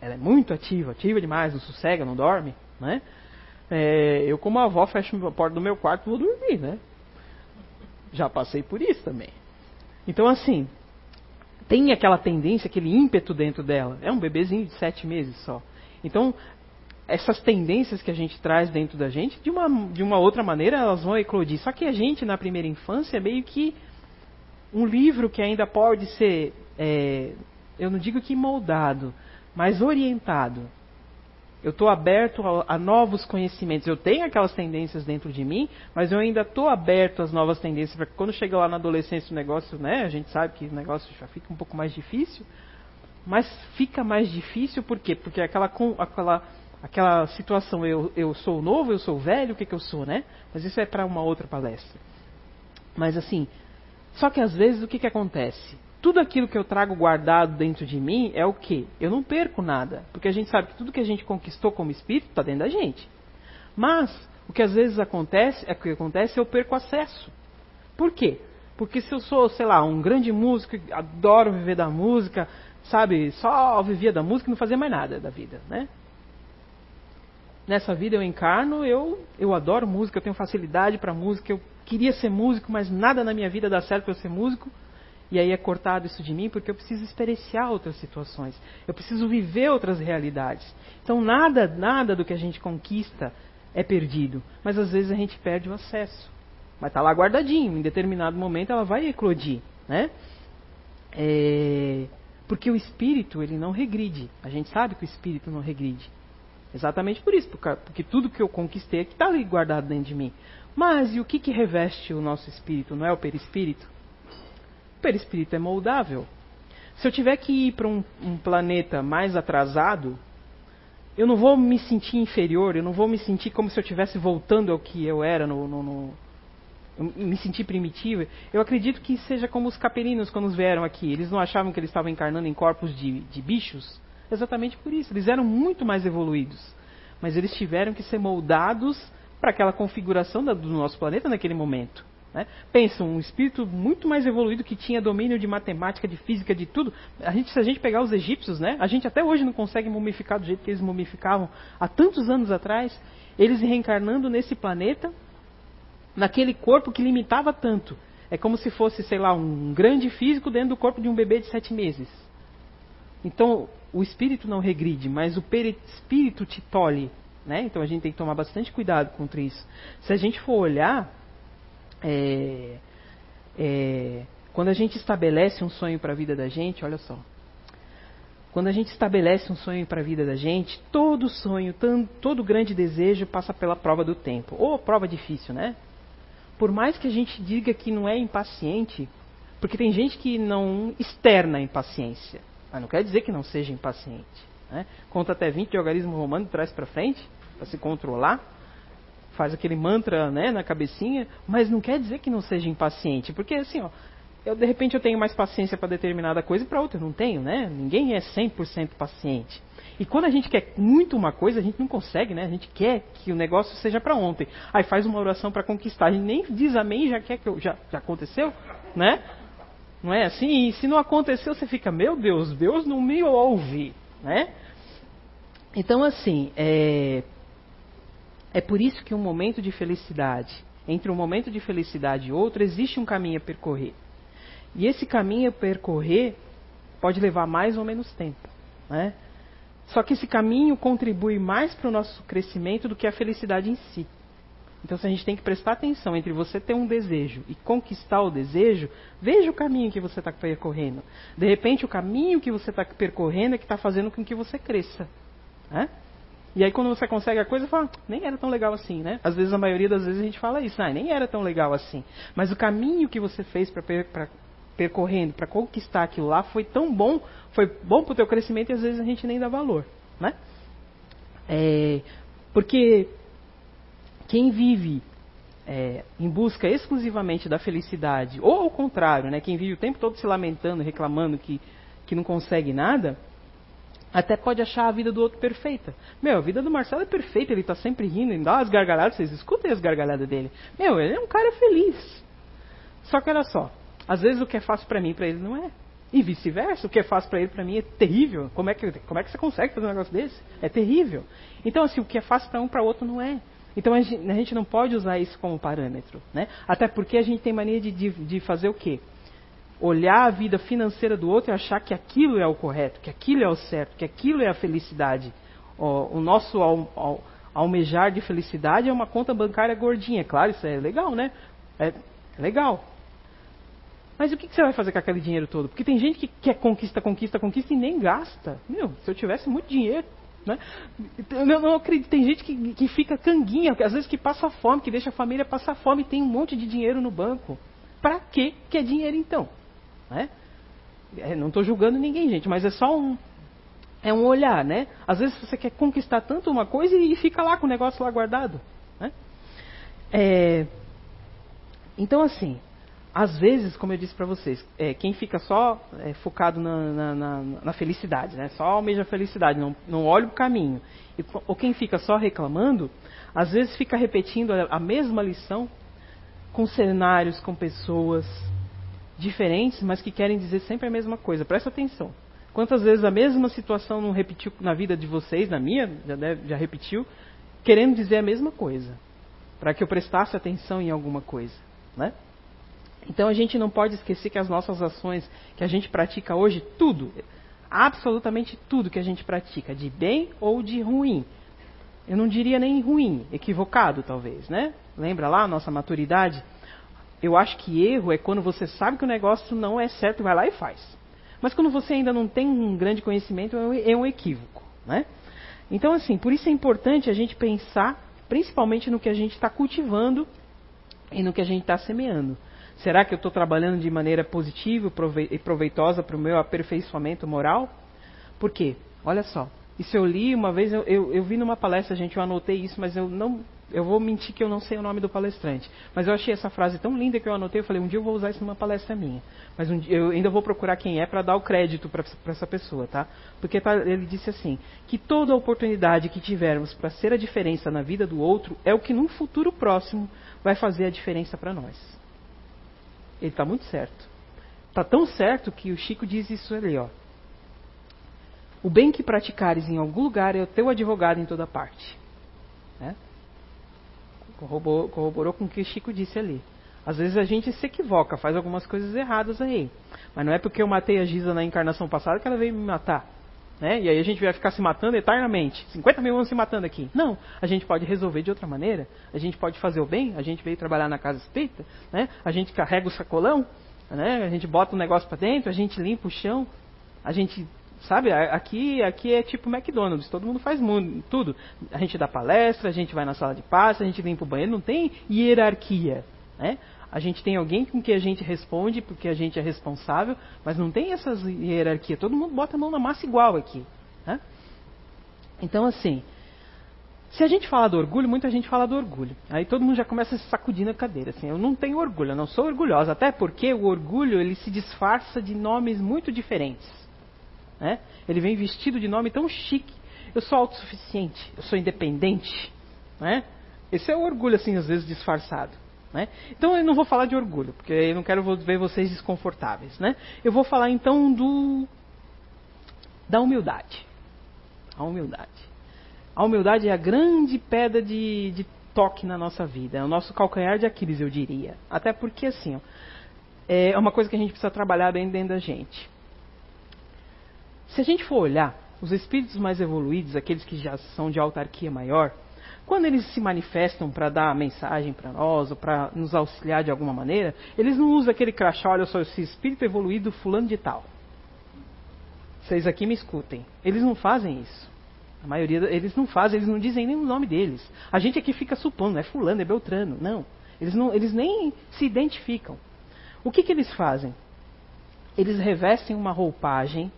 ela é muito ativa, ativa demais, não sossega, não dorme, né? É, eu como avó fecho a porta do meu quarto e vou dormir, né? Já passei por isso também. Então assim, tem aquela tendência, aquele ímpeto dentro dela. É um bebezinho de sete meses só. Então essas tendências que a gente traz dentro da gente, de uma, de uma outra maneira, elas vão eclodir. Só que a gente, na primeira infância, é meio que um livro que ainda pode ser, é, eu não digo que moldado, mais orientado. Eu estou aberto a, a, novos conhecimentos. Eu tenho aquelas tendências dentro de mim, mas eu ainda estou aberto às novas tendências. Porque quando chega lá na adolescência o negócio, né, a gente sabe que o negócio já fica um pouco mais difícil. Mas fica mais difícil por quê? Porque aquela, aquela, aquela situação, eu, eu sou novo, eu sou velho, o que, que eu sou, né? Mas isso é para uma outra palestra. Mas assim, só que às vezes o que, que acontece? Tudo aquilo que eu trago guardado dentro de mim é o que? Eu não perco nada. Porque a gente sabe que tudo que a gente conquistou como espírito está dentro da gente. Mas, o que às vezes acontece, é que acontece, eu perco acesso. Por quê? Porque se eu sou, sei lá, um grande músico, adoro viver da música, sabe, só vivia da música e não fazia mais nada da vida, né? Nessa vida eu encarno, eu, eu adoro música, eu tenho facilidade para música, eu queria ser músico, mas nada na minha vida dá certo para eu ser músico. E aí é cortado isso de mim porque eu preciso experienciar outras situações. Eu preciso viver outras realidades. Então nada, nada do que a gente conquista é perdido. Mas às vezes a gente perde o acesso. Mas está lá guardadinho. Em determinado momento ela vai eclodir. Né? É... Porque o espírito ele não regride. A gente sabe que o espírito não regride. Exatamente por isso, porque tudo que eu conquistei é que está ali guardado dentro de mim. Mas e o que, que reveste o nosso espírito? Não é o perispírito? Perispírito é moldável. Se eu tiver que ir para um, um planeta mais atrasado, eu não vou me sentir inferior, eu não vou me sentir como se eu estivesse voltando ao que eu era no, no, no me sentir primitivo. Eu acredito que seja como os caperinos quando vieram aqui. Eles não achavam que eles estavam encarnando em corpos de, de bichos? Exatamente por isso. Eles eram muito mais evoluídos. Mas eles tiveram que ser moldados para aquela configuração da, do nosso planeta naquele momento. Né? Pensa, um espírito muito mais evoluído que tinha domínio de matemática, de física, de tudo. A gente, se a gente pegar os egípcios, né, a gente até hoje não consegue mumificar do jeito que eles mumificavam há tantos anos atrás. Eles reencarnando nesse planeta, naquele corpo que limitava tanto. É como se fosse, sei lá, um grande físico dentro do corpo de um bebê de sete meses. Então, o espírito não regride, mas o perispírito te tolhe. Né? Então a gente tem que tomar bastante cuidado contra isso. Se a gente for olhar, é, é, quando a gente estabelece um sonho para a vida da gente, olha só. Quando a gente estabelece um sonho para a vida da gente, todo sonho, todo grande desejo passa pela prova do tempo. Ou prova difícil, né? Por mais que a gente diga que não é impaciente, porque tem gente que não externa impaciência, mas não quer dizer que não seja impaciente. Né? Conta até 20 de algarismo romano de trás para frente, para se controlar faz aquele mantra né, na cabecinha, mas não quer dizer que não seja impaciente, porque assim, ó, eu, de repente eu tenho mais paciência para determinada coisa e para outra eu não tenho, né? Ninguém é 100% paciente. E quando a gente quer muito uma coisa, a gente não consegue, né? A gente quer que o negócio seja para ontem. Aí faz uma oração para conquistar. A gente nem diz amém, já quer que eu, já, já aconteceu, né? Não é assim? E se não aconteceu, você fica, meu Deus, Deus não me ouve, né? Então, assim, é, é por isso que um momento de felicidade, entre um momento de felicidade e outro, existe um caminho a percorrer. E esse caminho a percorrer pode levar mais ou menos tempo. Né? Só que esse caminho contribui mais para o nosso crescimento do que a felicidade em si. Então, se a gente tem que prestar atenção entre você ter um desejo e conquistar o desejo, veja o caminho que você está percorrendo. De repente, o caminho que você está percorrendo é que está fazendo com que você cresça. Né? E aí quando você consegue a coisa, fala, nem era tão legal assim, né? Às vezes, a maioria das vezes a gente fala isso, ah, nem era tão legal assim. Mas o caminho que você fez para per, percorrendo, para conquistar aquilo lá, foi tão bom, foi bom para o teu crescimento e às vezes a gente nem dá valor, né? É, porque quem vive é, em busca exclusivamente da felicidade, ou ao contrário, né, quem vive o tempo todo se lamentando, reclamando que, que não consegue nada, até pode achar a vida do outro perfeita. Meu, a vida do Marcelo é perfeita, ele está sempre rindo, ele dá as gargalhadas, vocês escutem as gargalhadas dele. Meu, ele é um cara feliz. Só que olha só, às vezes o que é fácil para mim, para ele não é. E vice-versa, o que é fácil para ele, para mim é terrível. Como é, que, como é que você consegue fazer um negócio desse? É terrível. Então, assim, o que é fácil para um, para outro não é. Então a gente, a gente, não pode usar isso como parâmetro. Né? Até porque a gente tem mania de, de, de fazer o quê? Olhar a vida financeira do outro e achar que aquilo é o correto, que aquilo é o certo, que aquilo é a felicidade. O, o nosso al, al, almejar de felicidade é uma conta bancária gordinha. Claro, isso é legal, né? É legal. Mas o que, você vai fazer com aquele dinheiro todo? Porque tem gente que quer conquista, conquista, conquista e nem gasta. Meu, se eu tivesse muito dinheiro, né? Eu não acredito. Tem gente que, que fica canguinha, às vezes que passa fome, que deixa a família passar fome e tem um monte de dinheiro no banco. Para que é dinheiro então? Né? É, não estou julgando ninguém, gente, mas é só um, é um olhar, né? Às vezes você quer conquistar tanto uma coisa e fica lá com o negócio lá guardado. Né? É, então, assim, às vezes, como eu disse para vocês, é, quem fica só é, focado na, na, na, na, felicidade, né? só almeja a felicidade, não, não olha o caminho, e, ou quem fica só reclamando, às vezes fica repetindo a, a mesma lição com cenários, com pessoas diferentes, mas que querem dizer sempre a mesma coisa. Presta atenção. Quantas vezes a mesma situação não repetiu na vida de vocês, na minha, já, deve, já repetiu, querendo dizer a mesma coisa, para que eu prestasse atenção em alguma coisa, né? Então a gente não pode esquecer que as nossas ações que a gente pratica hoje, tudo, absolutamente tudo que a gente pratica, de bem ou de ruim. Eu não diria nem ruim, equivocado talvez, né? Lembra lá a nossa maturidade? Eu acho que erro é quando você sabe que o negócio não é certo, vai lá e faz. Mas quando você ainda não tem um grande conhecimento, é um é equívoco, né? Então, assim, por isso é importante a gente pensar, principalmente no que a gente está cultivando e no que a gente está semeando. Será que eu estou trabalhando de maneira positiva e proveitosa para o meu aperfeiçoamento moral? Por quê? Olha só. Isso eu li uma vez, eu, eu, eu, vi numa palestra, gente, eu anotei isso, mas eu não. Eu vou mentir que eu não sei o nome do palestrante. Mas eu achei essa frase tão linda que eu anotei, eu falei, um dia eu vou usar isso numa palestra minha. Mas um dia, eu ainda vou procurar quem é para dar o crédito para essa pessoa, tá? Porque tá, ele disse assim, que toda oportunidade que tivermos para ser a diferença na vida do outro é o que num futuro próximo vai fazer a diferença para nós. Ele está muito certo. Está tão certo que o Chico diz isso ali, ó. O bem que praticares em algum lugar é o teu advogado em toda parte. Corroborou, corroborou com o que o Chico disse ali. Às vezes a gente se equivoca, faz algumas coisas erradas aí. Mas não é porque eu matei a Giza na encarnação passada que ela veio me matar. Né? E aí a gente vai ficar se matando eternamente. 50 mil anos se matando aqui. Não, a gente pode resolver de outra maneira. A gente pode fazer o bem. A gente veio trabalhar na casa espírita. Né? A gente carrega o sacolão. Né? A gente bota o negócio para dentro. A gente limpa o chão. A gente, sabe, aqui, aqui é tipo McDonald's. Todo mundo faz mundo, tudo. A gente dá palestra, a gente vai na sala de paz, a gente limpa o banheiro. Não tem hierarquia. Né? A gente tem alguém com que a gente responde porque a gente é responsável, mas não tem essas hierarquias. Todo mundo bota a mão na massa igual aqui. Né? Então, assim, se a gente fala do orgulho, muita gente fala do orgulho. Aí todo mundo já começa a se sacudir na cadeira. Assim, eu não tenho orgulho, eu não sou orgulhosa. Até porque o orgulho ele se disfarça de nomes muito diferentes. Né? Ele vem vestido de nome tão chique. Eu sou autossuficiente, eu sou independente. Né? Esse é o orgulho, assim, às vezes disfarçado. Né? Então eu não vou falar de orgulho, porque eu não quero ver vocês desconfortáveis. Né? Eu vou falar então do da humildade. A humildade. A humildade é a grande pedra de, de toque na nossa vida. É o nosso calcanhar de Aquiles, eu diria. Até porque, assim, é uma coisa que a gente precisa trabalhar bem dentro da gente. Se a gente for olhar, os espíritos mais evoluídos, aqueles que já são de autarquia maior, quando eles se manifestam para dar a mensagem para nós, ou para nos auxiliar de alguma maneira, eles não usam aquele crachá, olha só, esse espírito evoluído fulano de tal. Vocês aqui me escutem. Eles não fazem isso. A maioria, eles não fazem, eles não dizem nem o nome deles. A gente aqui fica supondo, é fulano, é beltrano. Não. Eles, não, eles nem se identificam. O que, que eles fazem? Eles revestem uma roupagem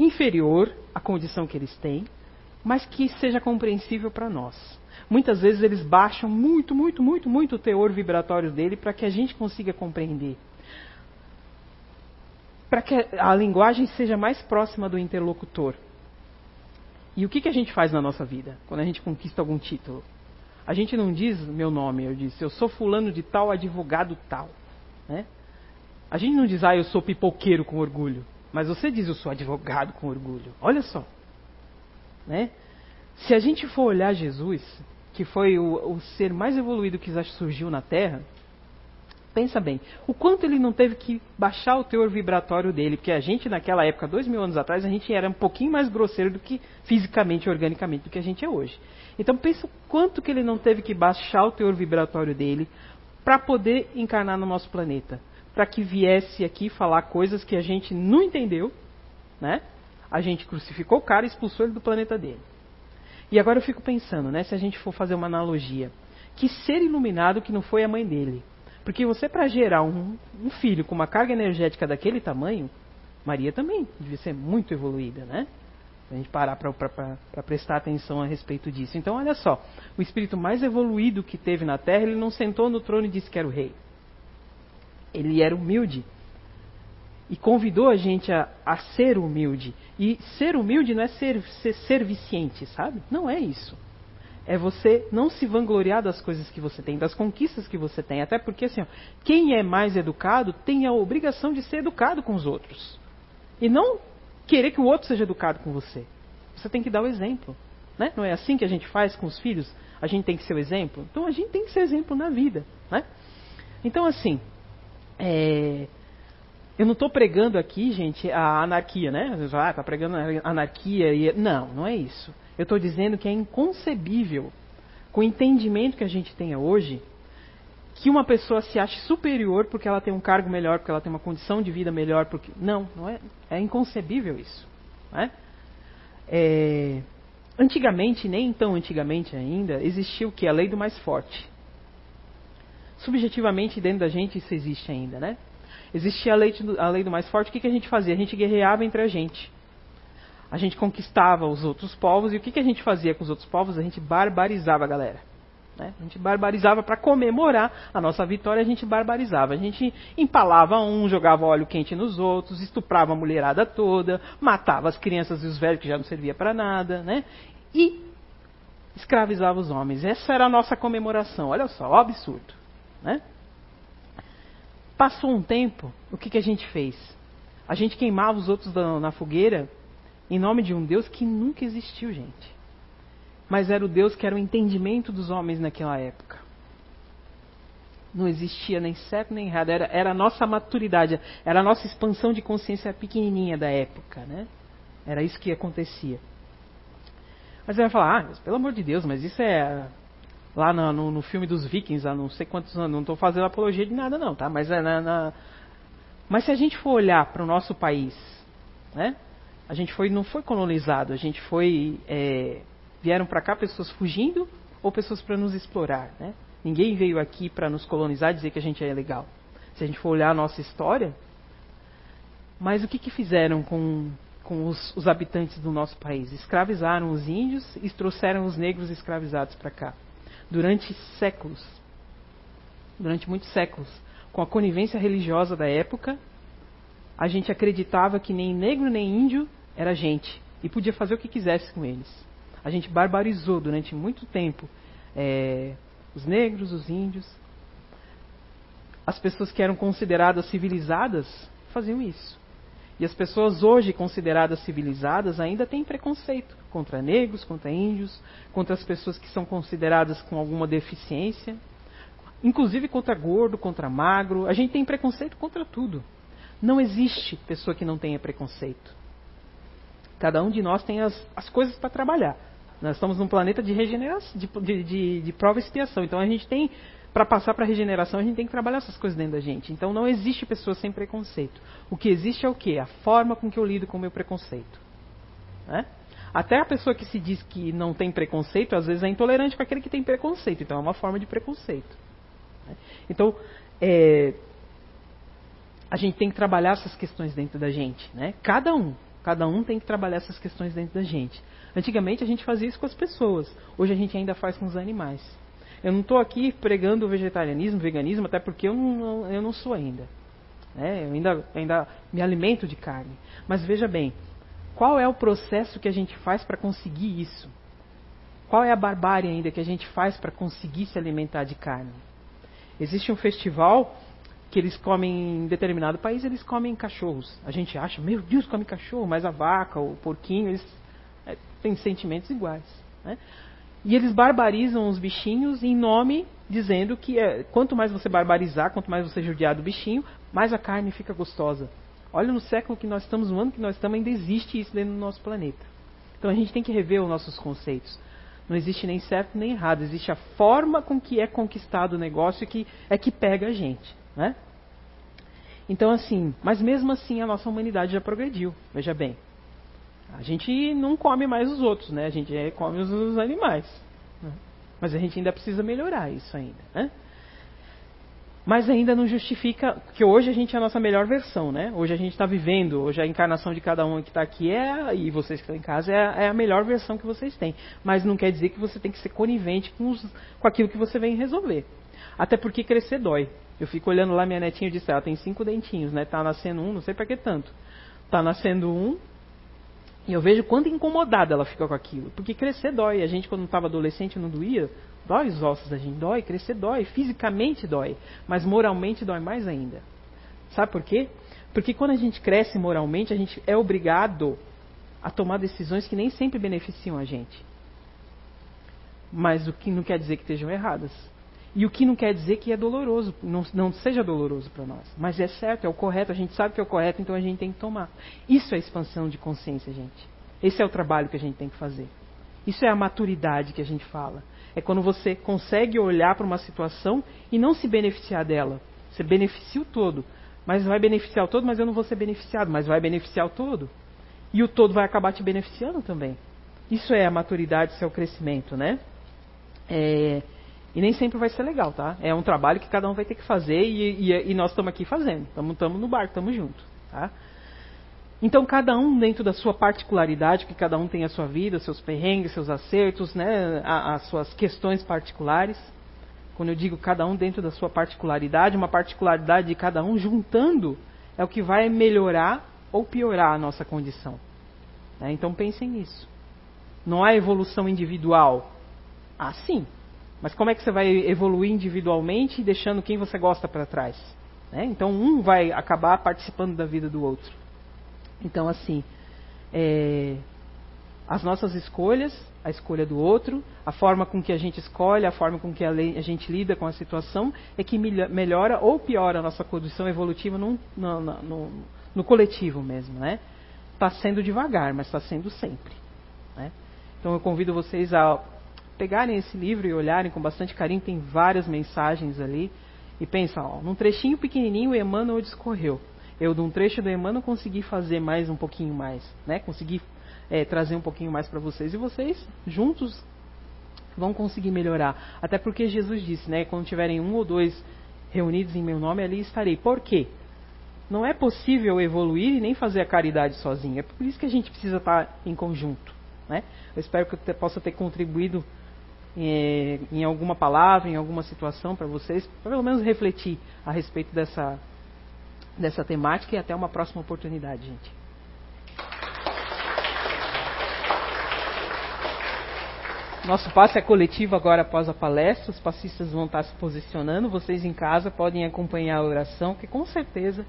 inferior à condição que eles têm, mas que seja compreensível para nós. Muitas vezes eles baixam muito, muito, muito, muito o teor vibratório dele para que a gente consiga compreender. Para que a linguagem seja mais próxima do interlocutor. E o que, que a gente faz na nossa vida quando a gente conquista algum título? A gente não diz meu nome, eu disse, eu sou fulano de tal, advogado tal. Né? A gente não diz, ah, eu sou pipoqueiro com orgulho. Mas você diz, eu sou advogado com orgulho. Olha só. Né? Se a gente for olhar Jesus, que foi o, o ser mais evoluído que já surgiu na Terra, pensa bem, o quanto ele não teve que baixar o teor vibratório dele, porque a gente naquela época, dois mil anos atrás, a gente era um pouquinho mais grosseiro do que fisicamente, organicamente, do que a gente é hoje. Então pensa o quanto que ele não teve que baixar o teor vibratório dele para poder encarnar no nosso planeta, para que viesse aqui falar coisas que a gente não entendeu, né? A gente crucificou o cara e expulsou ele do planeta dele. E agora eu fico pensando, né, se a gente for fazer uma analogia, que ser iluminado que não foi a mãe dele. Porque você, para gerar um, um, filho com uma carga energética daquele tamanho, Maria também devia ser muito evoluída, né? a gente parar para prestar atenção a respeito disso. Então, olha só, o espírito mais evoluído que teve na Terra, ele não sentou no trono e disse que era o rei. Ele era humilde. E convidou a gente a, a ser humilde. E ser humilde não é ser, ser, ser viciente, sabe? Não é isso é você não se vangloriar das coisas que você tem, das conquistas que você tem. Até porque, assim, ó, quem é mais educado tem a obrigação de ser educado com os outros. E não querer que o outro seja educado com você. Você tem que dar o exemplo. Né? Não é assim que a gente faz com os filhos? A gente tem que ser o exemplo? Então a gente tem que ser exemplo na vida. Né? Então, assim, é... eu não estou pregando aqui, gente, a anarquia, né? Ah, está pregando anarquia. E... Não, não é isso. Eu estou dizendo que é inconcebível, com o entendimento que a gente tenha hoje, que uma pessoa se ache superior porque ela tem um cargo melhor, porque ela tem uma condição de vida melhor. Porque... Não, não é, é inconcebível isso. Né? É, antigamente, nem tão antigamente ainda, existia o que? A lei do mais forte. Subjetivamente, dentro da gente, isso existe ainda, né? Existia a lei, do, a lei do mais forte, o que, que a gente fazia? A gente guerreava entre a gente a gente conquistava os outros povos e o que, que a gente fazia com os outros povos? A gente barbarizava a galera. Né? A gente barbarizava para comemorar a nossa vitória, a gente barbarizava. A gente empalava um, jogava óleo quente nos outros, estuprava a mulherada toda, matava as crianças e os velhos que já não servia para nada, né? E escravizava os homens. Essa era a nossa comemoração. Olha só, o absurdo, né? Passou um tempo, o que, que a gente fez? A gente queimava os outros na fogueira em nome de um Deus que nunca existiu, gente. Mas era o Deus que era o entendimento dos homens naquela época. Não existia nem certo nem errado, era, era a nossa maturidade, era a nossa expansão de consciência pequenininha da época, né? Era isso que acontecia. Mas você vai falar, ah, pelo amor de Deus, mas isso é lá no, no, no filme dos vikings, há não sei quantos anos, não estou fazendo apologia de nada não, tá? Mas, é na, na... mas se a gente for olhar para o nosso país, né? A gente foi, não foi colonizado, a gente foi. É, vieram para cá pessoas fugindo ou pessoas para nos explorar. Né? Ninguém veio aqui para nos colonizar e dizer que a gente é legal. Se a gente for olhar a nossa história. Mas o que, que fizeram com, com os, os habitantes do nosso país? Escravizaram os índios e trouxeram os negros escravizados para cá. Durante séculos. Durante muitos séculos. Com a conivência religiosa da época, a gente acreditava que nem negro nem índio era gente e podia fazer o que quisesse com eles. A gente barbarizou durante muito tempo é, os negros, os índios. As pessoas que eram consideradas civilizadas faziam isso. E as pessoas hoje consideradas civilizadas ainda têm preconceito contra negros, contra índios, contra as pessoas que são consideradas com alguma deficiência, inclusive contra gordo, contra magro. A gente tem preconceito contra tudo. Não existe pessoa que não tenha preconceito. Cada um de nós tem as, as coisas para trabalhar. Nós estamos num planeta de regeneração, de, de, de, de prova e expiação. Então a gente tem, para passar para a regeneração, a gente tem que trabalhar essas coisas dentro da gente. Então não existe pessoa sem preconceito. O que existe é o quê? A forma com que eu lido com o meu preconceito. Né? Até a pessoa que se diz que não tem preconceito, às vezes é intolerante com aquele que tem preconceito. Então é uma forma de preconceito. Né? Então, é, a gente tem que trabalhar essas questões dentro da gente. Né? Cada um Cada um tem que trabalhar essas questões dentro da gente. Antigamente a gente fazia isso com as pessoas, hoje a gente ainda faz com os animais. Eu não estou aqui pregando vegetarianismo, veganismo, até porque eu não, eu não sou ainda. É, eu ainda, ainda me alimento de carne. Mas veja bem, qual é o processo que a gente faz para conseguir isso? Qual é a barbárie ainda que a gente faz para conseguir se alimentar de carne? Existe um festival que eles comem em determinado país, eles comem cachorros. A gente acha, meu Deus, come cachorro, mas a vaca, o porquinho, eles é, têm sentimentos iguais. Né? E eles barbarizam os bichinhos em nome, dizendo que é, quanto mais você barbarizar, quanto mais você judiar do bichinho, mais a carne fica gostosa. Olha no século que nós estamos, no ano que nós estamos, ainda existe isso dentro do nosso planeta. Então a gente tem que rever os nossos conceitos. Não existe nem certo nem errado, existe a forma com que é conquistado o negócio que é que pega a gente. Né? Então, assim, mas mesmo assim a nossa humanidade já progrediu. Veja bem, a gente não come mais os outros, né? A gente come os animais. Né? Mas a gente ainda precisa melhorar isso ainda, né? Mas ainda não justifica que hoje a gente é a nossa melhor versão, né? Hoje a gente está vivendo, hoje a encarnação de cada um que está aqui é, e vocês que estão em casa, é, é, a melhor versão que vocês têm. Mas não quer dizer que você tem que ser conivente com, os, com aquilo que você vem resolver. Até porque crescer dói. Eu fico olhando lá minha netinha disse, ela tem cinco dentinhos, né? Tá nascendo um, não sei para que tanto. Tá nascendo um, e eu vejo quanto incomodada ela fica com aquilo. Porque crescer dói. A gente, quando estava adolescente, não doía. Dói os ossos da gente, dói. Crescer dói. Fisicamente dói. Mas moralmente dói mais ainda. Sabe por quê? Porque quando a gente cresce moralmente, a gente é obrigado a tomar decisões que nem sempre beneficiam a gente. Mas o que não quer dizer que estejam erradas. E o que não quer dizer que é doloroso, não, não seja doloroso para nós. Mas é certo, é o correto, a gente sabe que é o correto, então a gente tem que tomar. Isso é expansão de consciência, gente. Esse é o trabalho que a gente tem que fazer. Isso é a maturidade que a gente fala. É quando você consegue olhar para uma situação e não se beneficiar dela. Você beneficia o todo. Mas vai beneficiar o todo, mas eu não vou ser beneficiado. Mas vai beneficiar o todo. E o todo vai acabar te beneficiando também. Isso é a maturidade, isso é o crescimento, né? É, e nem sempre vai ser legal, tá? É um trabalho que cada um vai ter que fazer e, e, e nós estamos aqui fazendo. Estamos no barco, estamos juntos, tá? Então, cada um dentro da sua particularidade, que cada um tem a sua vida, seus perrengues, seus acertos, né, as suas questões particulares. Quando eu digo cada um dentro da sua particularidade, uma particularidade de cada um juntando é o que vai melhorar ou piorar a nossa condição. Né? Então, pensem nisso. Não há evolução individual. Ah, sim, mas como é que você vai evoluir individualmente deixando quem você gosta para trás? Né? Então um vai acabar participando da vida do outro. Então assim, é, as nossas escolhas, a escolha do outro, a forma com que a gente escolhe, a forma com que a, lei, a gente lida com a situação é que melhora ou piora a nossa condição evolutiva no, no, no, no coletivo mesmo, né? Está sendo devagar, mas está sendo sempre. Né? Então eu convido vocês a pegarem esse livro e olharem com bastante carinho, tem várias mensagens ali. E pensa, ó, num trechinho pequenininho o Emmanuel discorreu. Eu, num trecho do Emmanuel, consegui fazer mais um pouquinho mais, né? Consegui é, trazer um pouquinho mais para vocês. E vocês, juntos, vão conseguir melhorar. Até porque Jesus disse, né? Quando tiverem um ou dois reunidos em meu nome, ali estarei. Por quê? Não é possível evoluir e nem fazer a caridade sozinho. É por isso que a gente precisa estar em conjunto. Né? Eu espero que eu possa ter contribuído em, em alguma palavra, em alguma situação para vocês, pelo menos refletir a respeito dessa, dessa temática e até uma próxima oportunidade, gente. Nosso passe é coletivo agora após a palestra, os passistas vão estar se posicionando, vocês em casa podem acompanhar a oração, que com certeza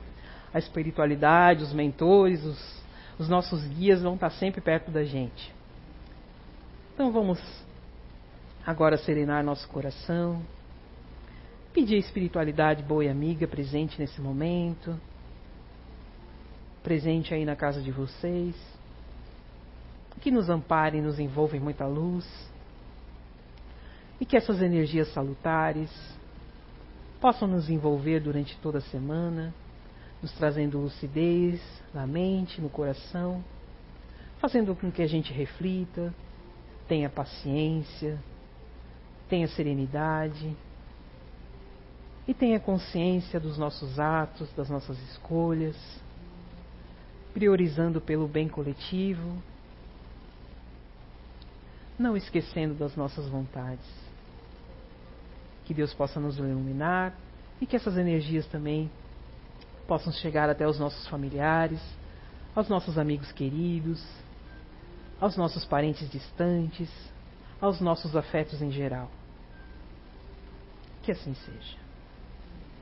a espiritualidade, os mentores, os, os nossos guias vão estar sempre perto da gente. Então vamos agora serenar nosso coração, pedir a espiritualidade boa e amiga presente nesse momento, presente aí na casa de vocês, que nos ampare e nos envolva em muita luz, e que essas energias salutares possam nos envolver durante toda a semana, nos trazendo lucidez na mente, no coração, fazendo com que a gente reflita, tenha paciência, tenha serenidade e tenha consciência dos nossos atos, das nossas escolhas. priorizando pelo bem coletivo, não esquecendo das nossas vontades. Que Deus possa nos iluminar e que essas energias também possam chegar até os nossos familiares, aos nossos amigos queridos, aos nossos parentes distantes, aos nossos afetos em geral. Que assim seja.